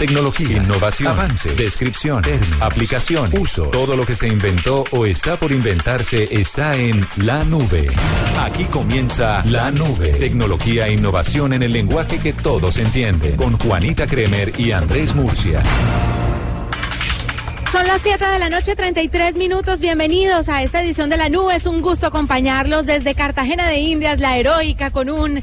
Tecnología, innovación, avance, descripción, términos, aplicación, uso. Todo lo que se inventó o está por inventarse está en la nube. Aquí comienza la nube. Tecnología e innovación en el lenguaje que todos entienden. Con Juanita Kremer y Andrés Murcia. Son las 7 de la noche, 33 minutos. Bienvenidos a esta edición de la nube. Es un gusto acompañarlos desde Cartagena de Indias, la heroica, con un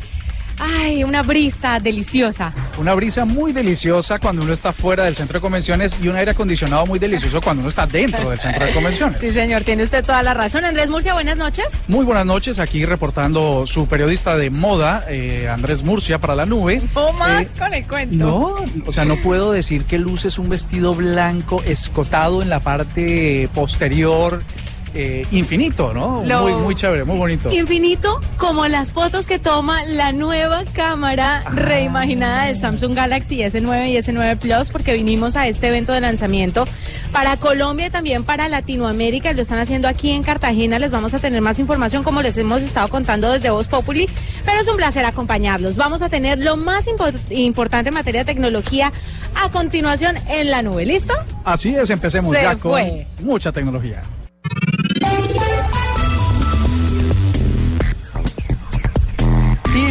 Ay, una brisa deliciosa. Una brisa muy deliciosa cuando uno está fuera del centro de convenciones y un aire acondicionado muy delicioso cuando uno está dentro del centro de convenciones. Sí, señor, tiene usted toda la razón. Andrés Murcia, buenas noches. Muy buenas noches, aquí reportando su periodista de moda, eh, Andrés Murcia, para la nube. ¿O más con el cuento? No, o sea, no puedo decir que luces un vestido blanco escotado en la parte posterior eh, infinito, ¿no? Muy, muy chévere, muy bonito. Infinito como las fotos que toma la nueva cámara ah. reimaginada del Samsung Galaxy S9 y S9 Plus, porque vinimos a este evento de lanzamiento para Colombia y también para Latinoamérica. Lo están haciendo aquí en Cartagena. Les vamos a tener más información como les hemos estado contando desde Voz Populi, pero es un placer acompañarlos. Vamos a tener lo más importante en materia de tecnología a continuación en la nube. ¿Listo? Así es, empecemos ya con mucha tecnología.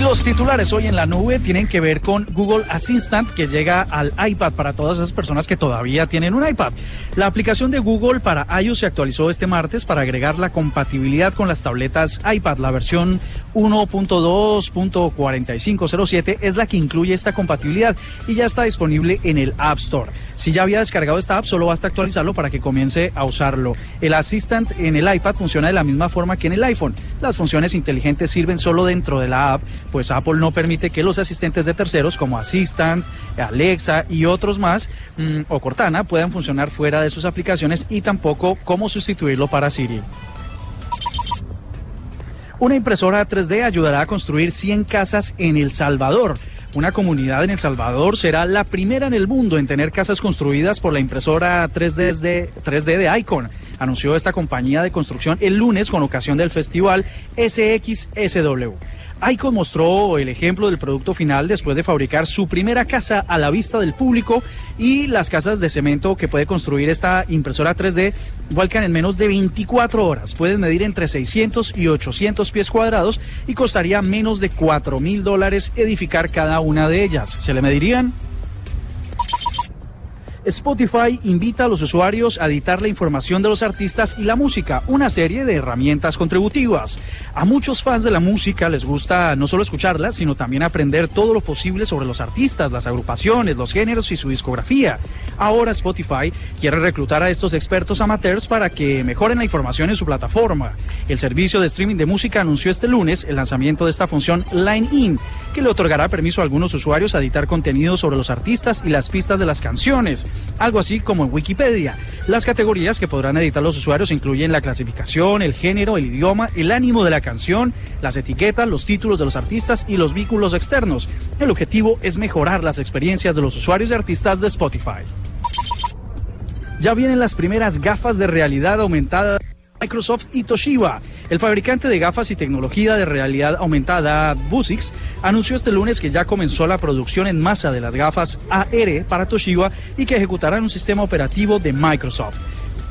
Los titulares hoy en la nube tienen que ver con Google Assistant que llega al iPad para todas esas personas que todavía tienen un iPad. La aplicación de Google para iOS se actualizó este martes para agregar la compatibilidad con las tabletas iPad. La versión 1.2.4507 es la que incluye esta compatibilidad y ya está disponible en el App Store. Si ya había descargado esta app, solo basta actualizarlo para que comience a usarlo. El Assistant en el iPad funciona de la misma forma que en el iPhone. Las funciones inteligentes sirven solo dentro de la app pues Apple no permite que los asistentes de terceros como Assistant, Alexa y otros más mm, o Cortana puedan funcionar fuera de sus aplicaciones y tampoco cómo sustituirlo para Siri. Una impresora 3D ayudará a construir 100 casas en El Salvador. Una comunidad en El Salvador será la primera en el mundo en tener casas construidas por la impresora 3D de, 3D de Icon. Anunció esta compañía de construcción el lunes con ocasión del festival SXSW. Icon mostró el ejemplo del producto final después de fabricar su primera casa a la vista del público y las casas de cemento que puede construir esta impresora 3D vuelcan en menos de 24 horas. Pueden medir entre 600 y 800 pies cuadrados y costaría menos de 4 mil dólares edificar cada una de ellas. ¿Se le medirían? Spotify invita a los usuarios a editar la información de los artistas y la música, una serie de herramientas contributivas. A muchos fans de la música les gusta no solo escucharla, sino también aprender todo lo posible sobre los artistas, las agrupaciones, los géneros y su discografía. Ahora Spotify quiere reclutar a estos expertos amateurs para que mejoren la información en su plataforma. El servicio de streaming de música anunció este lunes el lanzamiento de esta función Line In, que le otorgará permiso a algunos usuarios a editar contenido sobre los artistas y las pistas de las canciones algo así como en Wikipedia. Las categorías que podrán editar los usuarios incluyen la clasificación, el género, el idioma, el ánimo de la canción, las etiquetas, los títulos de los artistas y los vínculos externos. El objetivo es mejorar las experiencias de los usuarios y artistas de Spotify. Ya vienen las primeras gafas de realidad aumentada. Microsoft y Toshiba. El fabricante de gafas y tecnología de realidad aumentada, Vuzix, anunció este lunes que ya comenzó la producción en masa de las gafas AR para Toshiba y que ejecutarán un sistema operativo de Microsoft.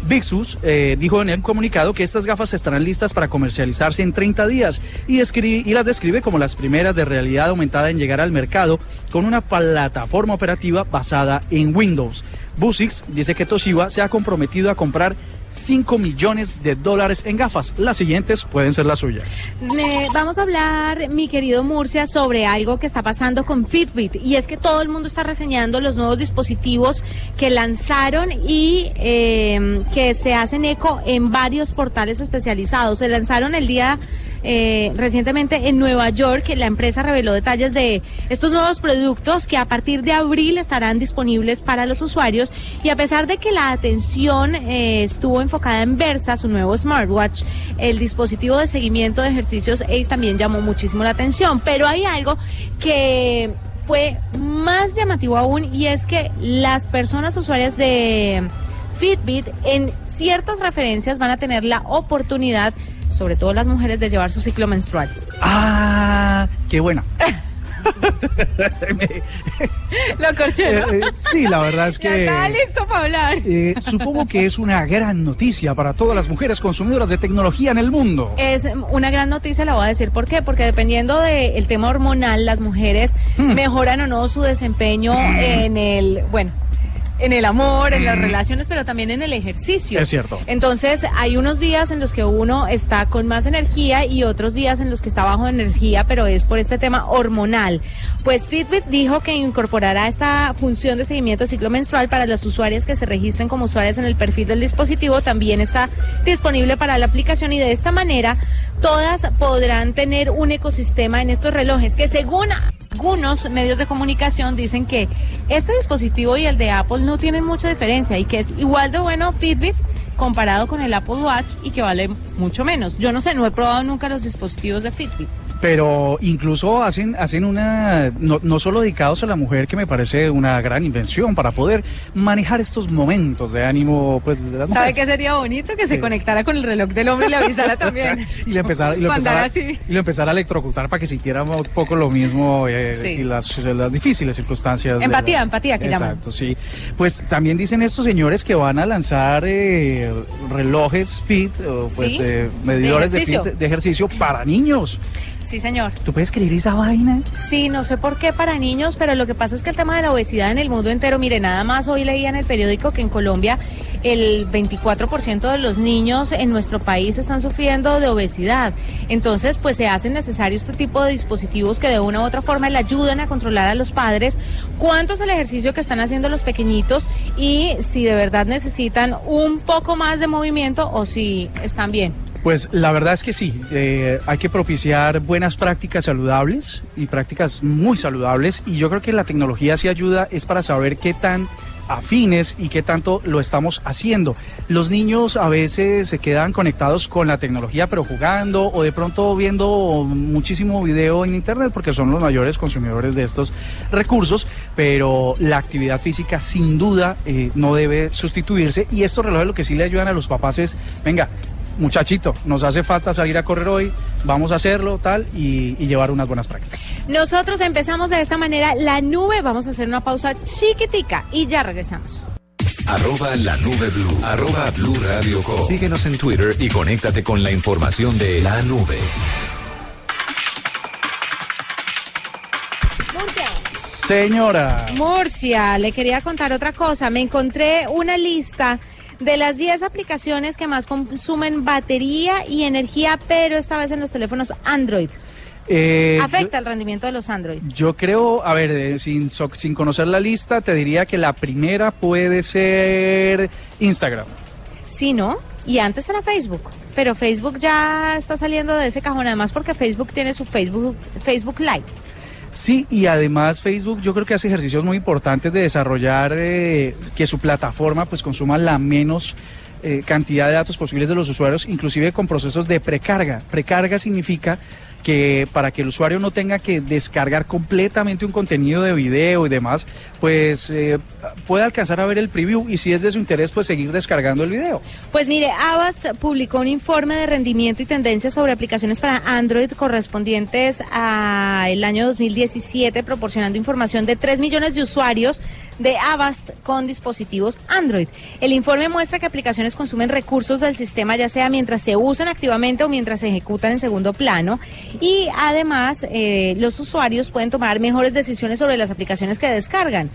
Vixus eh, dijo en el comunicado que estas gafas estarán listas para comercializarse en 30 días y, y las describe como las primeras de realidad aumentada en llegar al mercado con una plataforma operativa basada en Windows. Busix dice que Toshiba se ha comprometido a comprar 5 millones de dólares en gafas. Las siguientes pueden ser las suyas. vamos a hablar, mi querido Murcia, sobre algo que está pasando con Fitbit. Y es que todo el mundo está reseñando los nuevos dispositivos que lanzaron y eh, que se hacen eco en varios portales especializados. Se lanzaron el día eh, recientemente en Nueva York. La empresa reveló detalles de estos nuevos productos que a partir de abril estarán disponibles para los usuarios. Y a pesar de que la atención eh, estuvo enfocada en Versa, su nuevo smartwatch, el dispositivo de seguimiento de ejercicios Ace también llamó muchísimo la atención. Pero hay algo que fue más llamativo aún y es que las personas usuarias de Fitbit en ciertas referencias van a tener la oportunidad sobre todo las mujeres, de llevar su ciclo menstrual. Ah, qué buena. Lo corché, eh, eh, sí, la verdad es que. está listo para hablar. Eh, supongo que es una gran noticia para todas las mujeres consumidoras de tecnología en el mundo. Es una gran noticia, la voy a decir por qué. Porque dependiendo del tema hormonal, las mujeres hmm. mejoran o no su desempeño hmm. en el. Bueno en el amor, en las mm. relaciones, pero también en el ejercicio. Es cierto. Entonces, hay unos días en los que uno está con más energía y otros días en los que está bajo de energía, pero es por este tema hormonal. Pues Fitbit dijo que incorporará esta función de seguimiento de ciclo menstrual para las usuarias que se registren como usuarias en el perfil del dispositivo. También está disponible para la aplicación y de esta manera todas podrán tener un ecosistema en estos relojes que según algunos medios de comunicación dicen que este dispositivo y el de Apple no tienen mucha diferencia y que es igual de bueno Fitbit comparado con el Apple Watch y que vale mucho menos. Yo no sé, no he probado nunca los dispositivos de Fitbit pero incluso hacen hacen una no, no, solo dedicados a la mujer que me parece una gran invención para poder manejar estos momentos de ánimo pues de las sabe qué sería bonito que se conectara con el reloj del hombre y le avisara también. Y le empezara y lo empezara, y lo empezara a electrocutar para que sintiera un poco lo mismo eh, y las, las difíciles circunstancias empatía empatía que exacto sí. Pues también dicen estos señores que van a lanzar eh, relojes fit pues eh, medidores de, fit de ejercicio para niños. Sí, señor. ¿Tú puedes escribir esa vaina? Sí, no sé por qué para niños, pero lo que pasa es que el tema de la obesidad en el mundo entero, mire, nada más hoy leía en el periódico que en Colombia el 24% de los niños en nuestro país están sufriendo de obesidad. Entonces, pues se hace necesario este tipo de dispositivos que de una u otra forma le ayuden a controlar a los padres cuánto es el ejercicio que están haciendo los pequeñitos y si de verdad necesitan un poco más de movimiento o si están bien. Pues la verdad es que sí, eh, hay que propiciar buenas prácticas saludables y prácticas muy saludables y yo creo que la tecnología sí ayuda es para saber qué tan afines y qué tanto lo estamos haciendo. Los niños a veces se quedan conectados con la tecnología pero jugando o de pronto viendo muchísimo video en internet porque son los mayores consumidores de estos recursos, pero la actividad física sin duda eh, no debe sustituirse y estos relojes lo que sí le ayudan a los papás es, venga, muchachito, nos hace falta salir a correr hoy, vamos a hacerlo, tal, y, llevar unas buenas prácticas. Nosotros empezamos de esta manera la nube, vamos a hacer una pausa chiquitica y ya regresamos. Arroba la nube blue, arroba blue radio Síguenos en Twitter y conéctate con la información de la nube. Señora. Murcia, le quería contar otra cosa. Me encontré una lista de las 10 aplicaciones que más consumen batería y energía, pero esta vez en los teléfonos Android. Eh, ¿Afecta el rendimiento de los Android? Yo creo, a ver, eh, sin, sin conocer la lista, te diría que la primera puede ser Instagram. Sí, ¿no? Y antes era Facebook. Pero Facebook ya está saliendo de ese cajón, además porque Facebook tiene su Facebook, Facebook Lite. Sí, y además Facebook yo creo que hace ejercicios muy importantes de desarrollar eh, que su plataforma pues consuma la menos eh, cantidad de datos posibles de los usuarios, inclusive con procesos de precarga. Precarga significa que para que el usuario no tenga que descargar completamente un contenido de video y demás, pues eh, puede alcanzar a ver el preview y si es de su interés, pues seguir descargando el video. Pues mire, Avast publicó un informe de rendimiento y tendencias sobre aplicaciones para Android correspondientes al año 2017, proporcionando información de 3 millones de usuarios de Avast con dispositivos Android. El informe muestra que aplicaciones consumen recursos del sistema ya sea mientras se usan activamente o mientras se ejecutan en segundo plano y además eh, los usuarios pueden tomar mejores decisiones sobre las aplicaciones que descargan.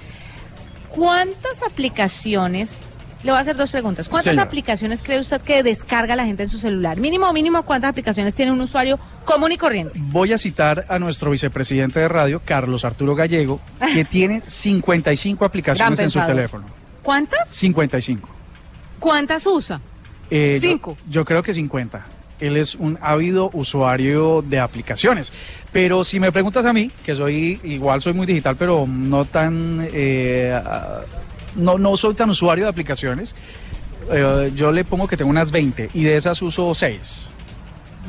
¿Cuántas aplicaciones le voy a hacer dos preguntas. ¿Cuántas Señor. aplicaciones cree usted que descarga la gente en su celular? Mínimo, mínimo, ¿cuántas aplicaciones tiene un usuario común y corriente? Voy a citar a nuestro vicepresidente de radio, Carlos Arturo Gallego, que tiene 55 aplicaciones en su teléfono. ¿Cuántas? 55. ¿Cuántas usa? Eh, Cinco. Yo, creo que 50. Él es un ávido usuario de aplicaciones. Pero si me preguntas a mí, que soy igual soy muy digital, pero no tan eh, no, no soy tan usuario de aplicaciones, eh, yo le pongo que tengo unas 20 y de esas uso 6.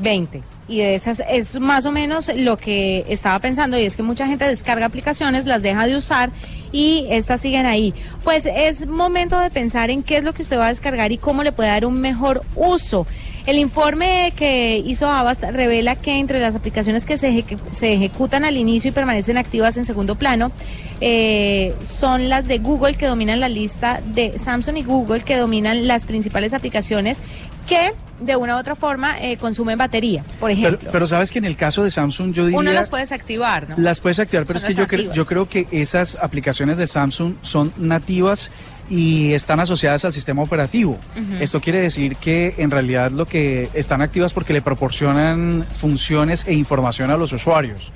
20. Y de esas es más o menos lo que estaba pensando y es que mucha gente descarga aplicaciones, las deja de usar y estas siguen ahí. Pues es momento de pensar en qué es lo que usted va a descargar y cómo le puede dar un mejor uso. El informe que hizo Avast revela que entre las aplicaciones que se, ejecu- se ejecutan al inicio y permanecen activas en segundo plano eh, son las de Google que dominan la lista de Samsung y Google que dominan las principales aplicaciones que de una u otra forma eh, consumen batería, por ejemplo. pero sabes que en el caso de Samsung yo diría... Uno las puedes activar, ¿no? Las puedes activar, pero Son es que yo, cre- yo creo que esas aplicaciones de Samsung son nativas y están asociadas al sistema operativo. Esto quiere decir que en realidad lo que están activas porque le proporcionan funciones e información a los usuarios.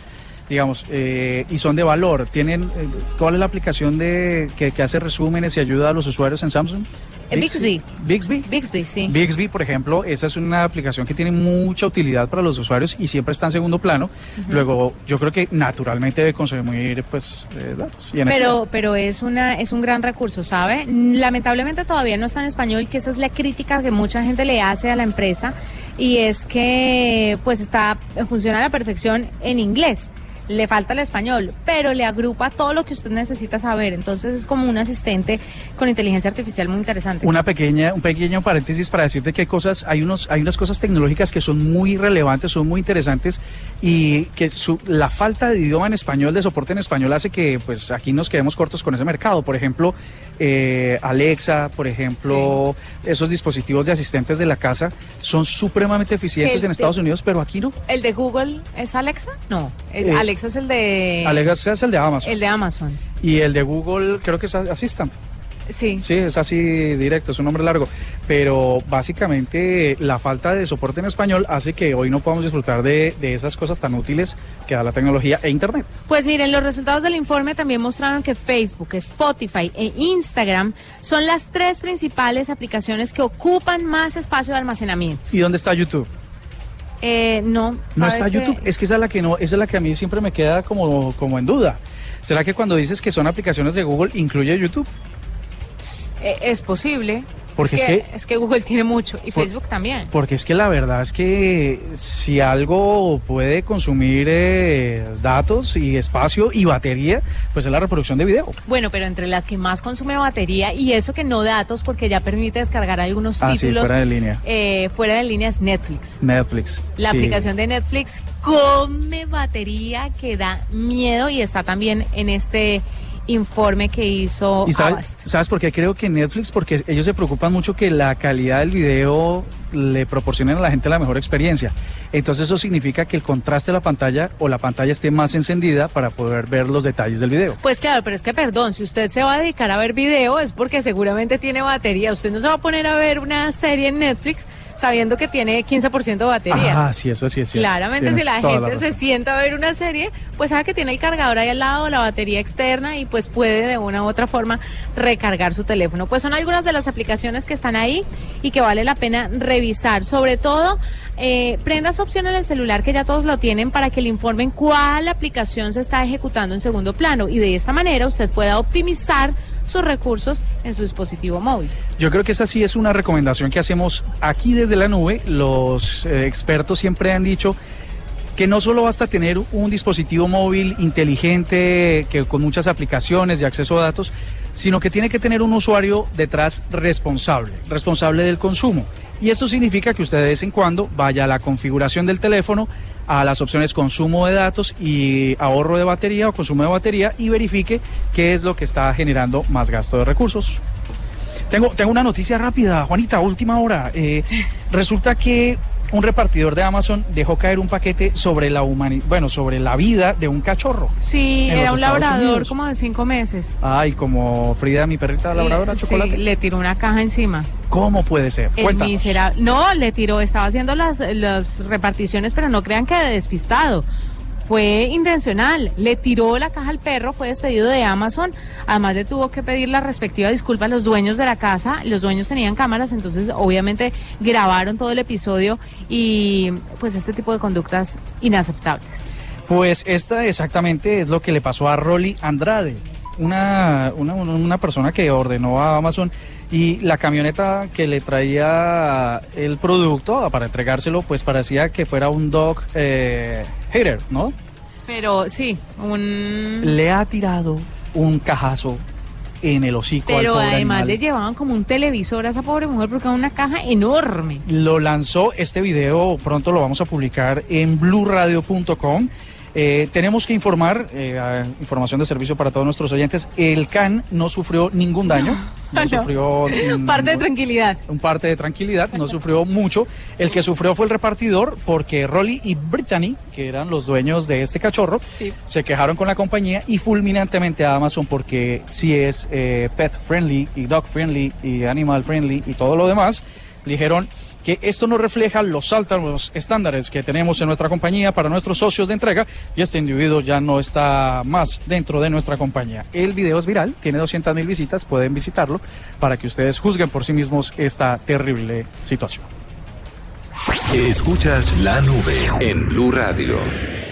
Digamos, eh, y son de valor. Tienen, eh, ¿Cuál es la aplicación de que, que hace resúmenes y ayuda a los usuarios en Samsung? Bixby. Bixby. Bixby, sí. Bixby, por ejemplo, esa es una aplicación que tiene mucha utilidad para los usuarios y siempre está en segundo plano. Luego, yo creo que naturalmente debe consumir pues eh, datos. y. Pero, pero es una, es un gran recurso, ¿sabe? Lamentablemente todavía no está en español, que esa es la crítica que mucha gente le hace a la empresa, y es que pues está, funciona a la perfección en inglés. Le falta el español, pero le agrupa todo lo que usted necesita saber. Entonces es como un asistente con inteligencia artificial muy interesante. Una pequeña, un pequeño paréntesis para decirte que hay cosas, hay unos, hay unas cosas tecnológicas que son muy relevantes, son muy interesantes y que su- la falta de idioma en español, de soporte en español, hace que pues aquí nos quedemos cortos con ese mercado. Por ejemplo, eh, Alexa, por ejemplo, esos dispositivos de asistentes de la casa son supremamente eficientes en de- Estados Unidos, pero aquí no. ¿El de Google es Alexa? No, es- Eh, Alexa es el de... Alexa es el de Amazon El de Amazon. y el de Google creo que es Assistant. Sí. Sí, es así directo, es un nombre largo. Pero básicamente la falta de soporte en español hace que hoy no podamos disfrutar de, de esas cosas tan útiles que da la tecnología e Internet. Pues miren, los resultados del informe también mostraron que Facebook, Spotify e Instagram son las tres principales aplicaciones que ocupan más espacio de almacenamiento. ¿Y dónde está YouTube? Eh, no. No ¿sabe está? YouTube. Es que esa es la que no, esa es la que a mí siempre me queda como, como en duda. ¿Será que cuando dices que son aplicaciones de Google incluye YouTube? Eh, es posible. Porque es es que, es que Google tiene mucho y Por- Facebook también. Porque es que la verdad es que si algo puede consumir eh, datos y espacio y batería, pues es la reproducción de video. Bueno, pero entre las que más consume batería y eso que no datos porque ya permite descargar algunos Ah, sí, títulos fuera de línea. eh, fuera de línea es Netflix. Netflix. La sí. aplicación de Netflix come batería que da miedo y está también en este informe que hizo ¿Y sabes, Avast. sabes por qué creo que Netflix? Porque ellos se preocupan mucho que la calidad del video le proporcionen a la gente la mejor experiencia. Entonces eso significa que el contraste de la pantalla o la pantalla esté más encendida para poder ver los detalles del video. Pues claro, pero es que perdón, si usted se va a dedicar a ver video es porque seguramente tiene batería. Usted no se va a poner a ver una serie en Netflix sabiendo que tiene 15% de batería. Ah, sí, eso sí es cierto. Claramente si la gente se sienta a ver una serie, pues sabe que tiene el cargador ahí al lado, la batería externa y pues puede de una u otra forma recargar su teléfono. Pues son algunas de las aplicaciones que están ahí y que vale la pena revisar. Sobre todo, eh, prenda esa opción en el celular que ya todos lo tienen para que le informen cuál aplicación se está ejecutando en segundo plano y de esta manera usted pueda optimizar sus recursos en su dispositivo móvil. Yo creo que esa sí es una recomendación que hacemos aquí desde la nube. Los eh, expertos siempre han dicho, que no solo basta tener un dispositivo móvil inteligente que con muchas aplicaciones y acceso a datos, sino que tiene que tener un usuario detrás responsable, responsable del consumo. Y eso significa que usted de vez en cuando vaya a la configuración del teléfono, a las opciones consumo de datos y ahorro de batería o consumo de batería y verifique qué es lo que está generando más gasto de recursos. Tengo, tengo una noticia rápida, Juanita, última hora. Eh, resulta que un repartidor de Amazon dejó caer un paquete sobre la humanidad, bueno, sobre la vida de un cachorro. Sí, era un Estados labrador Unidos. como de cinco meses. Ay, como Frida, mi perrita labradora, Le- chocolate. sí, le tiró una caja encima. ¿Cómo puede ser? El Cuéntanos. miserable. No, le tiró, estaba haciendo las, las reparticiones, pero no crean que de despistado. Fue intencional. Le tiró la caja al perro, fue despedido de Amazon. Además, le tuvo que pedir la respectiva disculpa a los dueños de la casa. Los dueños tenían cámaras, entonces, obviamente, grabaron todo el episodio y, pues, este tipo de conductas inaceptables. Pues esta exactamente es lo que le pasó a Rolly Andrade, una, una, una persona que ordenó a Amazon y la camioneta que le traía el producto para entregárselo, pues parecía que fuera un dog eh, hater, ¿no? Pero sí, un. Le ha tirado un cajazo en el hocico al Pero pobre además animal. le llevaban como un televisor a esa pobre mujer porque era una caja enorme. lo lanzó este video, pronto lo vamos a publicar en bluradio.com. Eh, tenemos que informar, eh, información de servicio para todos nuestros oyentes, el CAN no sufrió ningún daño, no, No. sufrió mm, Parte de tranquilidad. un parte de tranquilidad, no sufrió mucho. El que sufrió fue el repartidor porque Rolly y Brittany, que eran los dueños de este cachorro, Sí. se quejaron con la compañía y fulminantemente a Amazon porque si es eh, pet friendly y dog friendly y animal friendly y todo lo demás, dijeron que esto no refleja los altos estándares que tenemos en nuestra compañía para nuestros socios de entrega y este individuo ya no está más dentro de nuestra compañía. El video es viral, tiene 200 mil visitas, pueden visitarlo para que ustedes juzguen por sí mismos esta terrible situación. Escuchas la nube en Blue Radio.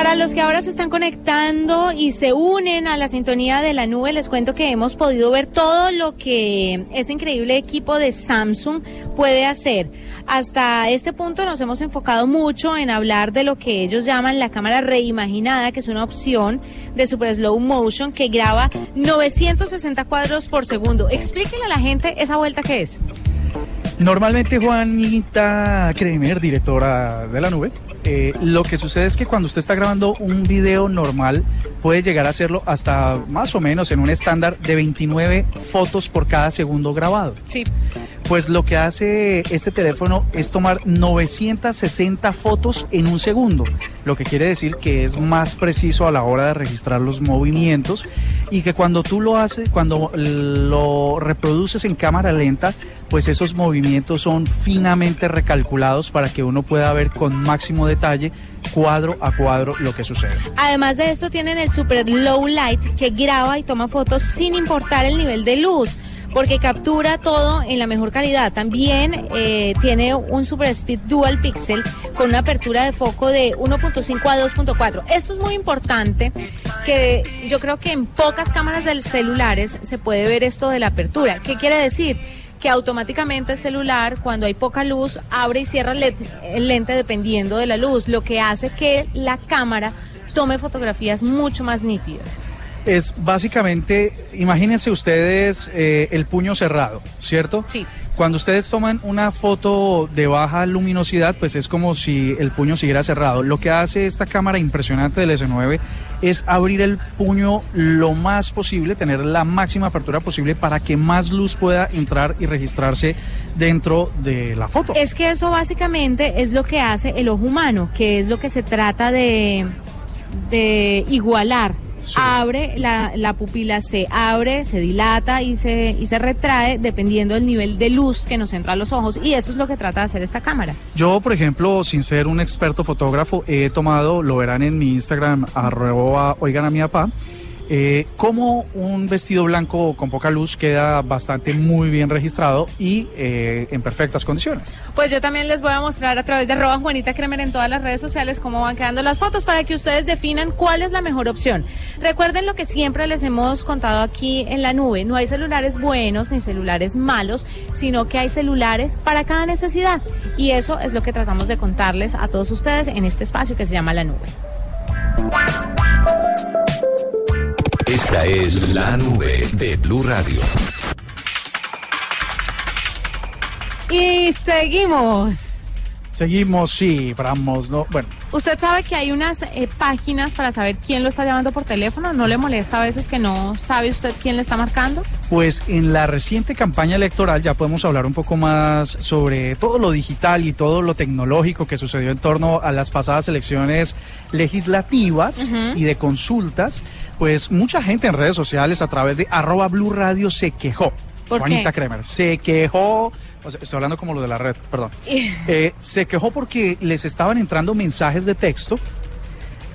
Para los que ahora se están conectando y se unen a la sintonía de la nube, les cuento que hemos podido ver todo lo que este increíble equipo de Samsung puede hacer. Hasta este punto nos hemos enfocado mucho en hablar de lo que ellos llaman la cámara reimaginada, que es una opción de super slow motion que graba 960 cuadros por segundo. Explíquenle a la gente esa vuelta que es. Normalmente Juanita Kremer, directora de la nube, eh, lo que sucede es que cuando usted está grabando un video normal puede llegar a hacerlo hasta más o menos en un estándar de 29 fotos por cada segundo grabado. Sí. Pues lo que hace este teléfono es tomar 960 fotos en un segundo, lo que quiere decir que es más preciso a la hora de registrar los movimientos y que cuando tú lo haces, cuando lo reproduces en cámara lenta, pues esos movimientos son finamente recalculados para que uno pueda ver con máximo detalle cuadro a cuadro lo que sucede. Además de esto tienen el super low light que graba y toma fotos sin importar el nivel de luz porque captura todo en la mejor calidad. También eh, tiene un Super Speed Dual Pixel con una apertura de foco de 1.5 a 2.4. Esto es muy importante, que yo creo que en pocas cámaras de celulares se puede ver esto de la apertura. ¿Qué quiere decir? que automáticamente el celular, cuando hay poca luz, abre y cierra el le- el lente dependiendo de la luz, lo que hace que la cámara tome fotografías mucho más nítidas. Es básicamente, imagínense ustedes eh, el puño cerrado, ¿cierto? Sí. Cuando ustedes toman una foto de baja luminosidad, pues es como si el puño siguiera cerrado. Lo que hace esta cámara impresionante del S9 es abrir el puño lo más posible, tener la máxima apertura posible para que más luz pueda entrar y registrarse dentro de la foto. Es que eso básicamente es lo que hace el ojo humano, que es lo que se trata de, de igualar. Sí. Abre, la, la pupila se abre, se dilata y se, y se retrae dependiendo del nivel de luz que nos entra a los ojos. Y eso es lo que trata de hacer esta cámara. Yo, por ejemplo, sin ser un experto fotógrafo, he tomado, lo verán en mi Instagram, arroba oigan a mi papá, eh, cómo un vestido blanco con poca luz queda bastante muy bien registrado y eh, en perfectas condiciones. Pues yo también les voy a mostrar a través de arroba Juanita Kremer en todas las redes sociales cómo van quedando las fotos para que ustedes definan cuál es la mejor opción. Recuerden lo que siempre les hemos contado aquí en la nube. No hay celulares buenos ni celulares malos, sino que hay celulares para cada necesidad. Y eso es lo que tratamos de contarles a todos ustedes en este espacio que se llama la nube. Esta es la nube de Blue Radio. Y seguimos. Seguimos, sí, vamos, no, bueno. Usted sabe que hay unas eh, páginas para saber quién lo está llamando por teléfono. ¿No le molesta a veces que no sabe usted quién le está marcando? Pues en la reciente campaña electoral ya podemos hablar un poco más sobre todo lo digital y todo lo tecnológico que sucedió en torno a las pasadas elecciones legislativas y de consultas. Pues mucha gente en redes sociales a través de arroba Blue Radio se quejó. ¿Por Juanita qué? Kremer se quejó, o sea, estoy hablando como lo de la red, perdón. Eh, se quejó porque les estaban entrando mensajes de texto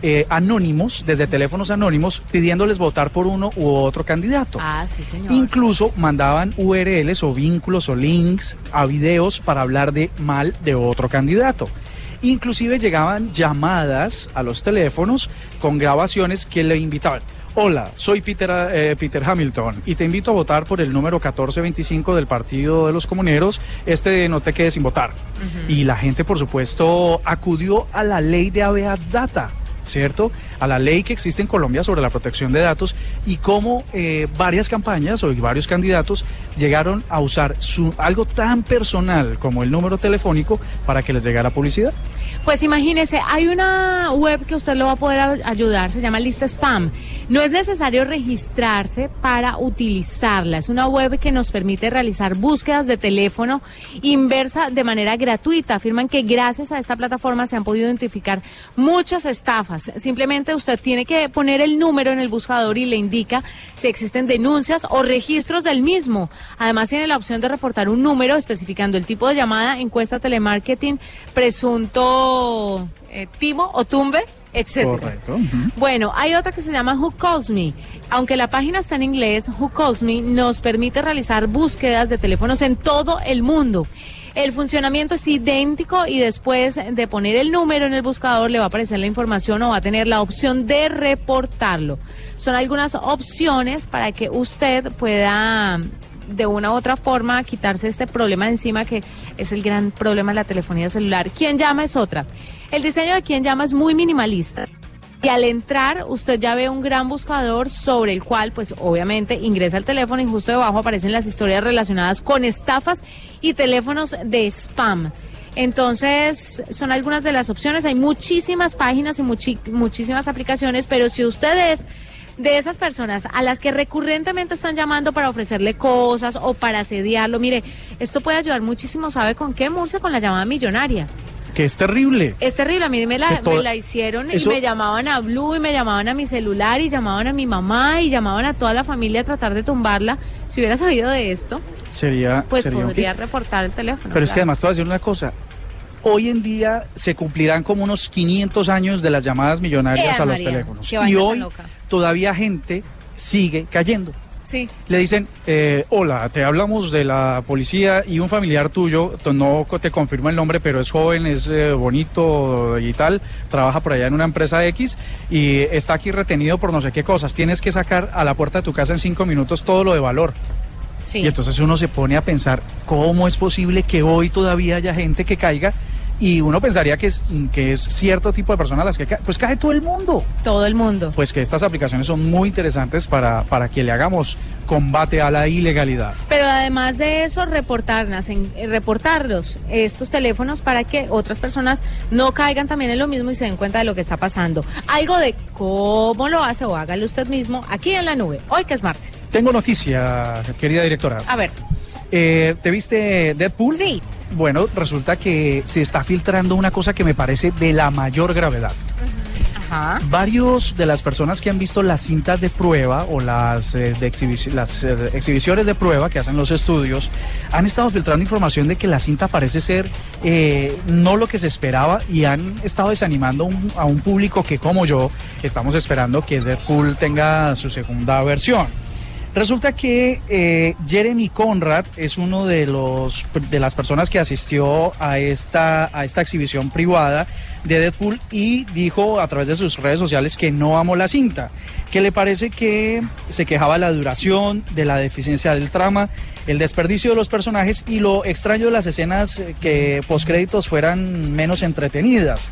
eh, anónimos, desde teléfonos anónimos, pidiéndoles votar por uno u otro candidato. Ah, sí, señor. Incluso mandaban URLs o vínculos o links a videos para hablar de mal de otro candidato. Inclusive llegaban llamadas a los teléfonos con grabaciones que le invitaban. Hola, soy Peter, eh, Peter Hamilton y te invito a votar por el número 1425 del Partido de los Comuneros. Este no te quedes sin votar. Y la gente, por supuesto, acudió a la ley de habeas data. ¿Cierto? A la ley que existe en Colombia sobre la protección de datos y cómo eh, varias campañas o varios candidatos llegaron a usar su, algo tan personal como el número telefónico para que les llegara publicidad. Pues imagínese, hay una web que usted lo va a poder ayudar, se llama Lista Spam. No es necesario registrarse para utilizarla. Es una web que nos permite realizar búsquedas de teléfono inversa de manera gratuita. Afirman que gracias a esta plataforma se han podido identificar muchas estafas. Simplemente usted tiene que poner el número en el buscador y le indica si existen denuncias o registros del mismo. Además tiene la opción de reportar un número especificando el tipo de llamada, encuesta telemarketing, presunto eh, timo o tumbe, etcétera. Correcto. Bueno, hay otra que se llama Who Calls Me. Aunque la página está en inglés, Who Calls Me nos permite realizar búsquedas de teléfonos en todo el mundo. El funcionamiento es idéntico y después de poner el número en el buscador le va a aparecer la información o va a tener la opción de reportarlo. Son algunas opciones para que usted pueda de una u otra forma quitarse este problema de encima que es el gran problema de la telefonía celular. ¿Quién llama es otra? El diseño de quién llama es muy minimalista. Y al entrar, usted ya ve un gran buscador sobre el cual, pues obviamente, ingresa el teléfono y justo debajo aparecen las historias relacionadas con estafas y teléfonos de spam. Entonces, son algunas de las opciones. Hay muchísimas páginas y muchísimas aplicaciones, pero si usted es de esas personas a las que recurrentemente están llamando para ofrecerle cosas o para asediarlo, mire, esto puede ayudar muchísimo, ¿sabe con qué, Murcia? Con la llamada millonaria. Que es terrible. Es terrible, a mí me la, me la hicieron eso- y me llamaban a Blue y me llamaban a mi celular y llamaban a mi mamá y llamaban a toda la familia a tratar de tumbarla. Si hubiera sabido de esto, Sería, pues sería podría reportar el teléfono. Pero es que además te voy a decir una cosa. Hoy en día se cumplirán como unos 500 años de las llamadas millonarias a los María, teléfonos. Y hoy loca. todavía gente sigue cayendo. Sí. Le dicen, eh, hola, te hablamos de la policía y un familiar tuyo, no te confirma el nombre, pero es joven, es eh, bonito y tal, trabaja por allá en una empresa X y está aquí retenido por no sé qué cosas. Tienes que sacar a la puerta de tu casa en cinco minutos todo lo de valor. Sí. Y entonces uno se pone a pensar, ¿cómo es posible que hoy todavía haya gente que caiga? Y uno pensaría que es, que es cierto tipo de personas las que caen. Pues cae todo el mundo. Todo el mundo. Pues que estas aplicaciones son muy interesantes para, para que le hagamos combate a la ilegalidad. Pero además de eso, reportarlas, en- eh, reportarlos, estos teléfonos, para que otras personas no caigan también en lo mismo y se den cuenta de lo que está pasando. Algo de cómo lo hace o hágalo usted mismo aquí en la nube, hoy que es martes. Tengo noticia, querida directora. A ver, Eh, ¿Te viste Deadpool? Sí. Bueno, resulta que se está filtrando una cosa que me parece de la mayor gravedad. Ajá. Varios de las personas que han visto las cintas de prueba o las, eh, de exhibici- las eh, exhibiciones de prueba que hacen los estudios han estado filtrando información de que la cinta parece ser eh, no lo que se esperaba y han estado desanimando un- a un público que como yo estamos esperando que Deadpool tenga su segunda versión. Resulta que eh, Jeremy Conrad es uno de los de las personas que asistió a esta a esta exhibición privada de Deadpool y dijo a través de sus redes sociales que no amó la cinta, que le parece que se quejaba de la duración, de la deficiencia del trama, el desperdicio de los personajes y lo extraño de las escenas eh, que postcréditos fueran menos entretenidas.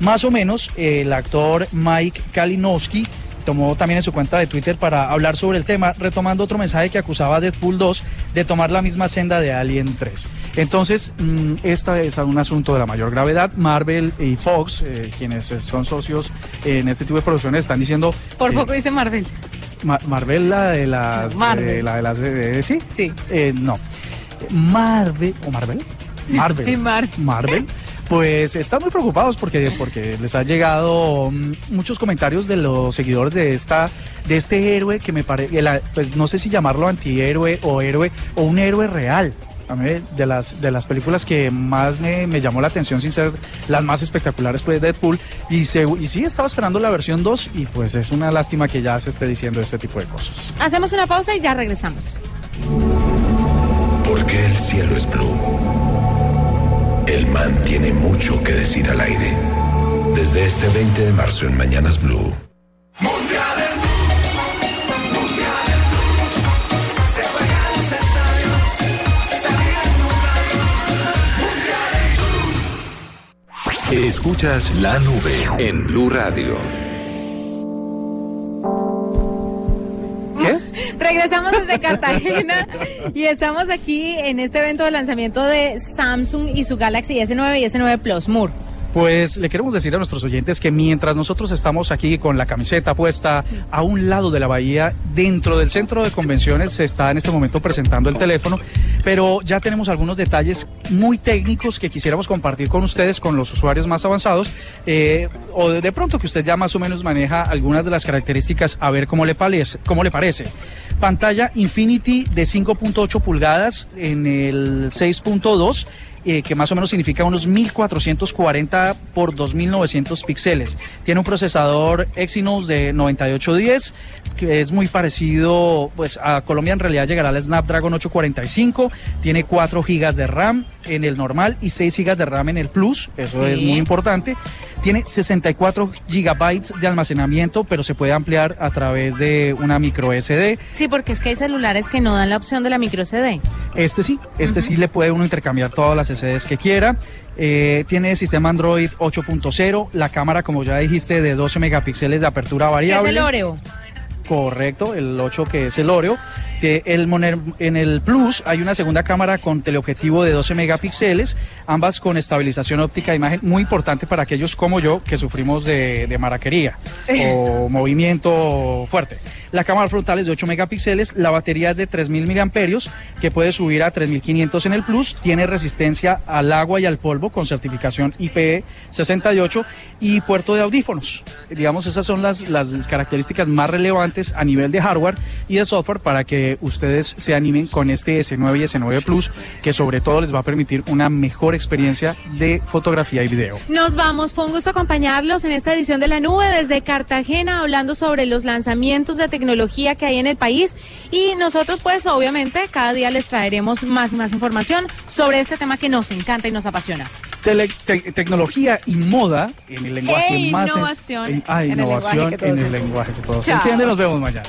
Más o menos el actor Mike Kalinowski tomó también en su cuenta de Twitter para hablar sobre el tema, retomando otro mensaje que acusaba a Deadpool 2 de tomar la misma senda de Alien 3. Entonces, mm, este es un asunto de la mayor gravedad. Marvel y Fox, eh, quienes son socios en este tipo de producciones, están diciendo... Por eh, poco dice Marvel. Ma- Marvel, la de las... Marvel. eh, la de las... ¿Sí? Sí. Eh, no. Marvel... ¿O Marvel? Marvel. Mar- Marvel. Pues están muy preocupados porque, porque les ha llegado mm, muchos comentarios de los seguidores de esta de este héroe que me parece, pues no sé si llamarlo antihéroe o héroe o un héroe real. A mí de las de las películas que más me, me llamó la atención sin ser las más espectaculares pues Deadpool y, se, y sí estaba esperando la versión 2 y pues es una lástima que ya se esté diciendo este tipo de cosas. Hacemos una pausa y ya regresamos. Porque el cielo es blue. El man tiene mucho que decir al aire. Desde este 20 de marzo en Mañanas Blue. Escuchas la nube en Blue Radio. Regresamos desde Cartagena y estamos aquí en este evento de lanzamiento de Samsung y su Galaxy S9 y S9 Plus Moore. Pues le queremos decir a nuestros oyentes que mientras nosotros estamos aquí con la camiseta puesta a un lado de la bahía, dentro del centro de convenciones se está en este momento presentando el teléfono, pero ya tenemos algunos detalles muy técnicos que quisiéramos compartir con ustedes, con los usuarios más avanzados, eh, o de, pronto que usted ya más o menos maneja algunas de las características, a ver le, cómo le parece. Pantalla Infinity de 5.8 pulgadas en el 6.2 eh, que más o menos significa unos 1440 por 2900 píxeles. Tiene un procesador Exynos de 9810 que es muy parecido, pues a Colombia en realidad llegará al Snapdragon 845, tiene 4 GB de RAM en el normal y 6 GB de RAM en el Plus, eso Sí. es muy importante. Tiene 64 GB de almacenamiento, pero se puede ampliar a través de una micro SD. Sí, porque es que hay celulares que no dan la opción de la micro CD. Este sí, este sí le puede uno intercambiar todas las SDs que quiera. Eh, tiene sistema Android 8.0, la cámara, como ya dijiste, de 12 megapíxeles de apertura ¿Qué es variable. el Oreo? Correcto, el 8 que es el Oreo. Que el moner- en el Plus hay una segunda cámara con teleobjetivo de 12 megapíxeles, ambas con estabilización óptica de imagen, muy importante para aquellos como yo que sufrimos de, de maraquería o movimiento fuerte. La cámara frontal es de 8 megapíxeles, la batería es de 3000 miliamperios, que puede subir a 3500 en el Plus, tiene resistencia al agua y al polvo con certificación IP68 y puerto de audífonos. Digamos, esas son las, las características más relevantes a nivel de hardware y de software para que ustedes se animen con este S9 y S9 Plus, que sobre todo les va a permitir una mejor experiencia de fotografía y video. Nos vamos, fue un gusto acompañarlos en esta edición de la nube desde Cartagena, hablando sobre los lanzamientos de tecnología que hay en el país. Y nosotros, pues, obviamente, cada día les traeremos más y más información sobre este tema que nos encanta y nos apasiona. Tele- te- tecnología y moda en el lenguaje E más... innovación en- ah, en el innovación lenguaje que todos en el lenguaje que todos Chao. entienden. Nos vemos mañana.